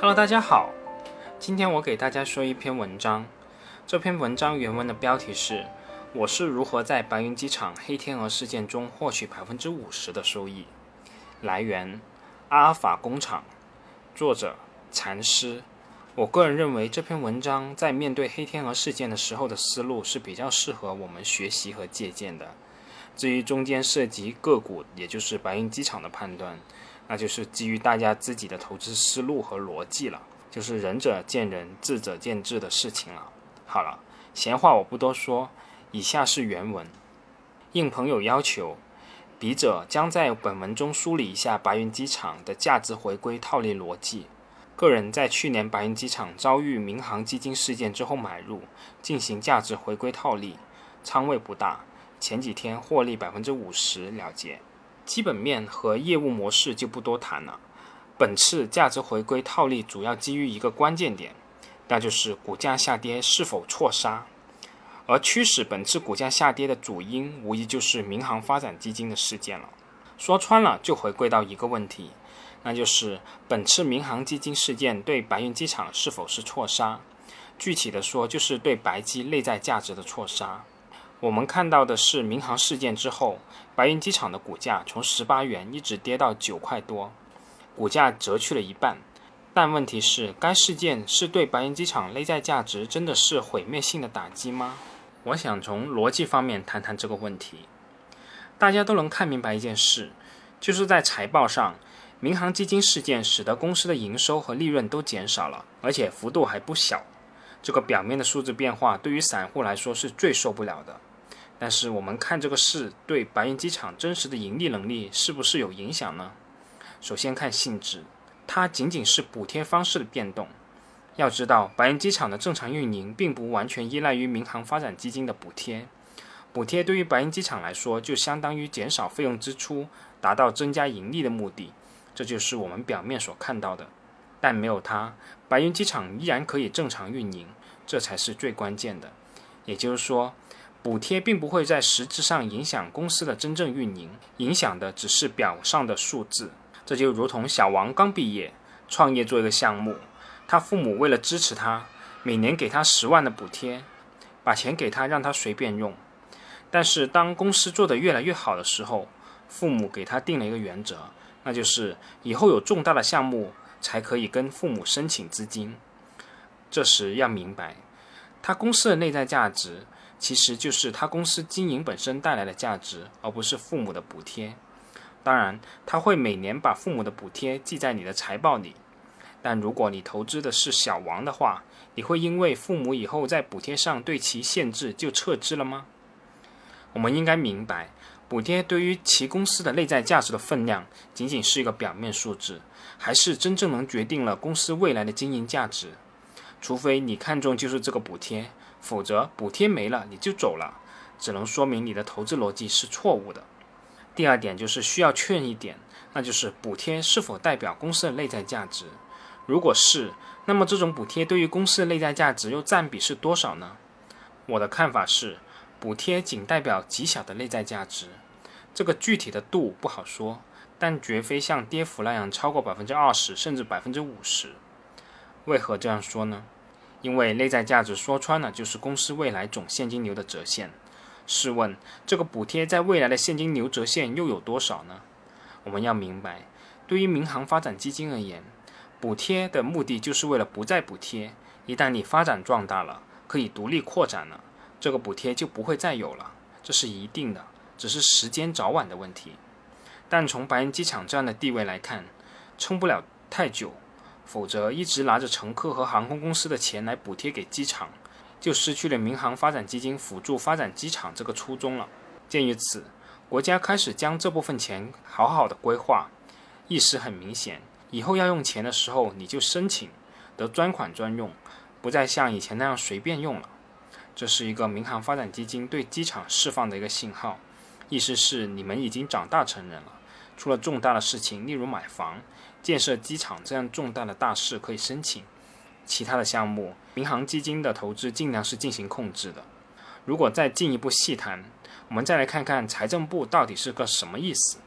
Hello，大家好，今天我给大家说一篇文章。这篇文章原文的标题是“我是如何在白云机场黑天鹅事件中获取百分之五十的收益”。来源：阿尔法工厂，作者：禅师。我个人认为这篇文章在面对黑天鹅事件的时候的思路是比较适合我们学习和借鉴的。至于中间涉及个股，也就是白云机场的判断。那就是基于大家自己的投资思路和逻辑了，就是仁者见仁，智者见智的事情了。好了，闲话我不多说，以下是原文。应朋友要求，笔者将在本文中梳理一下白云机场的价值回归套利逻辑。个人在去年白云机场遭遇民航基金事件之后买入，进行价值回归套利，仓位不大，前几天获利百分之五十了结。基本面和业务模式就不多谈了。本次价值回归套利主要基于一个关键点，那就是股价下跌是否错杀。而驱使本次股价下跌的主因，无疑就是民航发展基金的事件了。说穿了，就回归到一个问题，那就是本次民航基金事件对白云机场是否是错杀？具体的说，就是对白机内在价值的错杀。我们看到的是民航事件之后，白云机场的股价从十八元一直跌到九块多，股价折去了一半。但问题是，该事件是对白云机场内在价值真的是毁灭性的打击吗？我想从逻辑方面谈谈这个问题。大家都能看明白一件事，就是在财报上，民航基金事件使得公司的营收和利润都减少了，而且幅度还不小。这个表面的数字变化对于散户来说是最受不了的。但是我们看这个事对白云机场真实的盈利能力是不是有影响呢？首先看性质，它仅仅是补贴方式的变动。要知道，白云机场的正常运营并不完全依赖于民航发展基金的补贴。补贴对于白云机场来说，就相当于减少费用支出，达到增加盈利的目的。这就是我们表面所看到的。但没有它，白云机场依然可以正常运营，这才是最关键的。也就是说。补贴并不会在实质上影响公司的真正运营，影响的只是表上的数字。这就如同小王刚毕业创业做一个项目，他父母为了支持他，每年给他十万的补贴，把钱给他让他随便用。但是当公司做得越来越好的时候，父母给他定了一个原则，那就是以后有重大的项目才可以跟父母申请资金。这时要明白，他公司的内在价值。其实就是他公司经营本身带来的价值，而不是父母的补贴。当然，他会每年把父母的补贴记在你的财报里。但如果你投资的是小王的话，你会因为父母以后在补贴上对其限制就撤资了吗？我们应该明白，补贴对于其公司的内在价值的分量，仅仅是一个表面数字，还是真正能决定了公司未来的经营价值？除非你看中就是这个补贴。否则，补贴没了你就走了，只能说明你的投资逻辑是错误的。第二点就是需要确认一点，那就是补贴是否代表公司的内在价值。如果是，那么这种补贴对于公司的内在价值又占比是多少呢？我的看法是，补贴仅代表极小的内在价值，这个具体的度不好说，但绝非像跌幅那样超过百分之二十甚至百分之五十。为何这样说呢？因为内在价值说穿了就是公司未来总现金流的折现。试问，这个补贴在未来的现金流折现又有多少呢？我们要明白，对于民航发展基金而言，补贴的目的就是为了不再补贴。一旦你发展壮大了，可以独立扩展了，这个补贴就不会再有了，这是一定的，只是时间早晚的问题。但从白云机场这样的地位来看，撑不了太久。否则，一直拿着乘客和航空公司的钱来补贴给机场，就失去了民航发展基金辅助发展机场这个初衷了。鉴于此，国家开始将这部分钱好好的规划，意思很明显：以后要用钱的时候，你就申请得专款专用，不再像以前那样随便用了。这是一个民航发展基金对机场释放的一个信号，意思是你们已经长大成人了。出了重大的事情，例如买房、建设机场这样重大的大事可以申请，其他的项目，民航基金的投资尽量是进行控制的。如果再进一步细谈，我们再来看看财政部到底是个什么意思。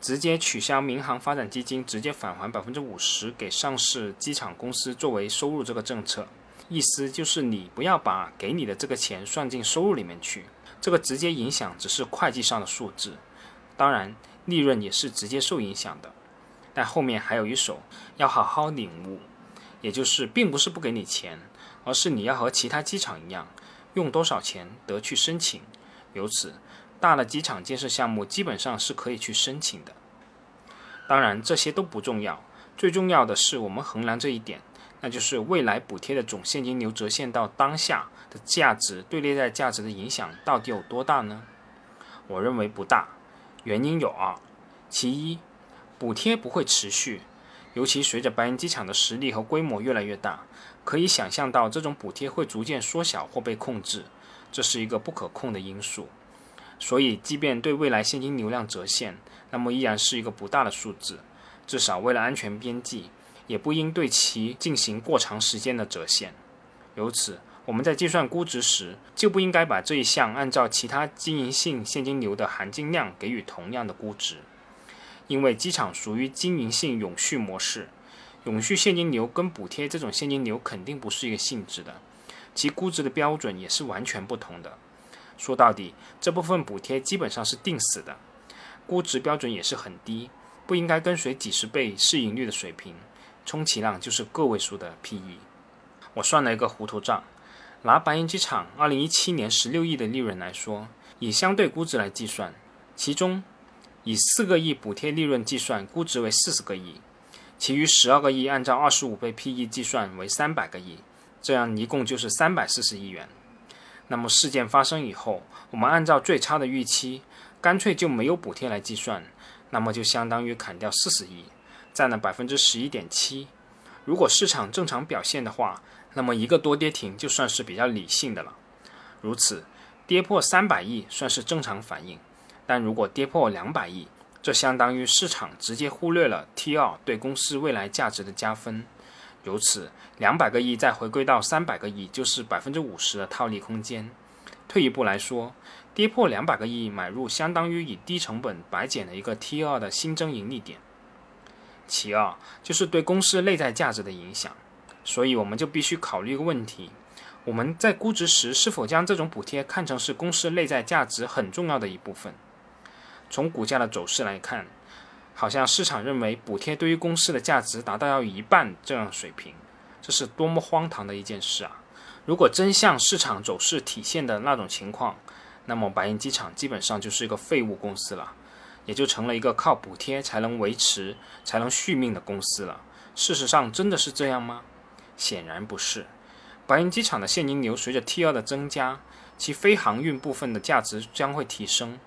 直接取消民航发展基金直接返还百分之五十给上市机场公司作为收入这个政策，意思就是你不要把给你的这个钱算进收入里面去，这个直接影响只是会计上的数字，当然利润也是直接受影响的。但后面还有一手，要好好领悟，也就是并不是不给你钱，而是你要和其他机场一样，用多少钱得去申请，由此。大的机场建设项目基本上是可以去申请的，当然这些都不重要，最重要的是我们衡量这一点，那就是未来补贴的总现金流折现到当下的价值对内在价值的影响到底有多大呢？我认为不大，原因有二，其一，补贴不会持续，尤其随着白云机场的实力和规模越来越大，可以想象到这种补贴会逐渐缩小或被控制，这是一个不可控的因素。所以，即便对未来现金流量折现，那么依然是一个不大的数字。至少为了安全边际，也不应对其进行过长时间的折现。由此，我们在计算估值时，就不应该把这一项按照其他经营性现金流的含金量给予同样的估值。因为机场属于经营性永续模式，永续现金流跟补贴这种现金流肯定不是一个性质的，其估值的标准也是完全不同的。说到底，这部分补贴基本上是定死的，估值标准也是很低，不应该跟随几十倍市盈率的水平，充其量就是个位数的 PE。我算了一个糊涂账，拿白云机场2017年16亿的利润来说，以相对估值来计算，其中以4个亿补贴利润计算，估值为40个亿，其余12个亿按照25倍 PE 计算为300个亿，这样一共就是340亿元。那么事件发生以后，我们按照最差的预期，干脆就没有补贴来计算，那么就相当于砍掉四十亿，占了百分之十一点七。如果市场正常表现的话，那么一个多跌停就算是比较理性的了。如此，跌破三百亿算是正常反应，但如果跌破两百亿，这相当于市场直接忽略了 T 二对公司未来价值的加分。由此，两百个亿再回归到三百个亿，就是百分之五十的套利空间。退一步来说，跌破两百个亿买入，相当于以低成本白捡了一个 T 二的新增盈利点。其二就是对公司内在价值的影响，所以我们就必须考虑一个问题：我们在估值时是否将这种补贴看成是公司内在价值很重要的一部分？从股价的走势来看。好像市场认为补贴对于公司的价值达到要一半这样水平，这是多么荒唐的一件事啊！如果真像市场走势体现的那种情况，那么白银机场基本上就是一个废物公司了，也就成了一个靠补贴才能维持、才能续命的公司了。事实上，真的是这样吗？显然不是。白银机场的现金流随着 T 二的增加，其非航运部分的价值将会提升。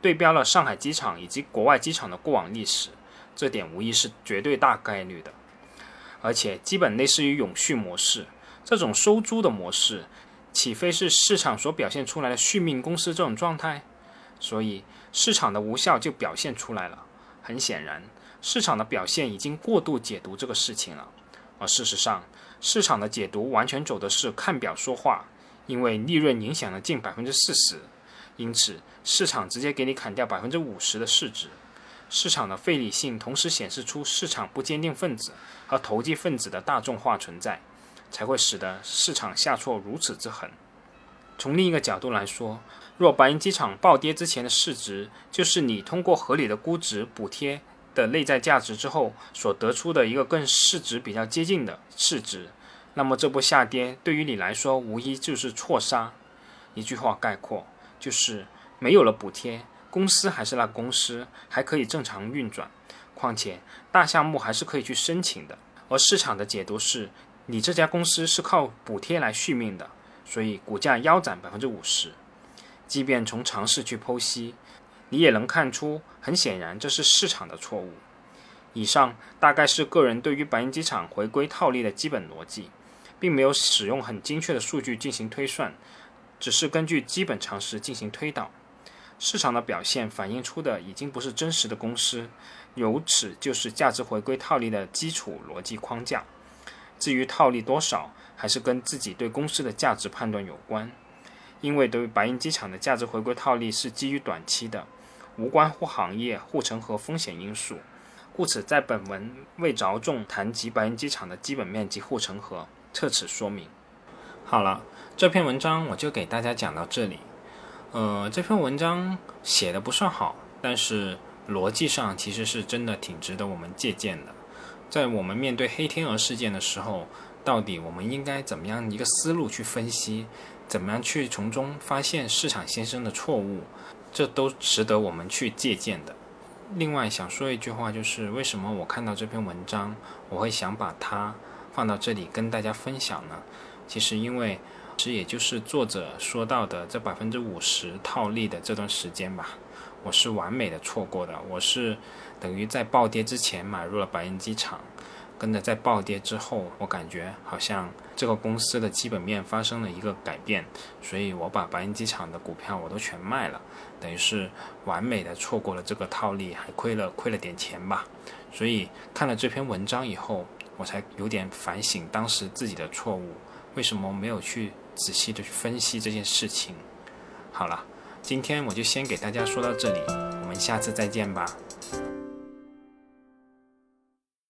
对标了上海机场以及国外机场的过往历史，这点无疑是绝对大概率的，而且基本类似于永续模式。这种收租的模式，岂非是市场所表现出来的续命公司这种状态？所以市场的无效就表现出来了。很显然，市场的表现已经过度解读这个事情了。而事实上，市场的解读完全走的是看表说话，因为利润影响了近百分之四十。因此，市场直接给你砍掉百分之五十的市值，市场的非理性同时显示出市场不坚定分子和投机分子的大众化存在，才会使得市场下挫如此之狠。从另一个角度来说，若白银机场暴跌之前的市值就是你通过合理的估值补贴的内在价值之后所得出的一个更市值比较接近的市值，那么这波下跌对于你来说无疑就是错杀。一句话概括。就是没有了补贴，公司还是那公司，还可以正常运转。况且大项目还是可以去申请的。而市场的解读是，你这家公司是靠补贴来续命的，所以股价腰斩百分之五十。即便从常识去剖析，你也能看出，很显然这是市场的错误。以上大概是个人对于白银机场回归套利的基本逻辑，并没有使用很精确的数据进行推算。只是根据基本常识进行推导，市场的表现反映出的已经不是真实的公司，由此就是价值回归套利的基础逻辑框架。至于套利多少，还是跟自己对公司的价值判断有关。因为对于白银机场的价值回归套利是基于短期的，无关乎行业护城河风险因素，故此在本文未着重谈及白云机场的基本面及护城河，特此说明。好了，这篇文章我就给大家讲到这里。呃，这篇文章写的不算好，但是逻辑上其实是真的挺值得我们借鉴的。在我们面对黑天鹅事件的时候，到底我们应该怎么样一个思路去分析？怎么样去从中发现市场先生的错误？这都值得我们去借鉴的。另外想说一句话，就是为什么我看到这篇文章，我会想把它放到这里跟大家分享呢？其实因为。其实也就是作者说到的这百分之五十套利的这段时间吧，我是完美的错过的。我是等于在暴跌之前买入了白云机场，跟着在暴跌之后，我感觉好像这个公司的基本面发生了一个改变，所以我把白云机场的股票我都全卖了，等于是完美的错过了这个套利，还亏了亏了点钱吧。所以看了这篇文章以后，我才有点反省当时自己的错误，为什么没有去。仔细的去分析这件事情。好了，今天我就先给大家说到这里，我们下次再见吧。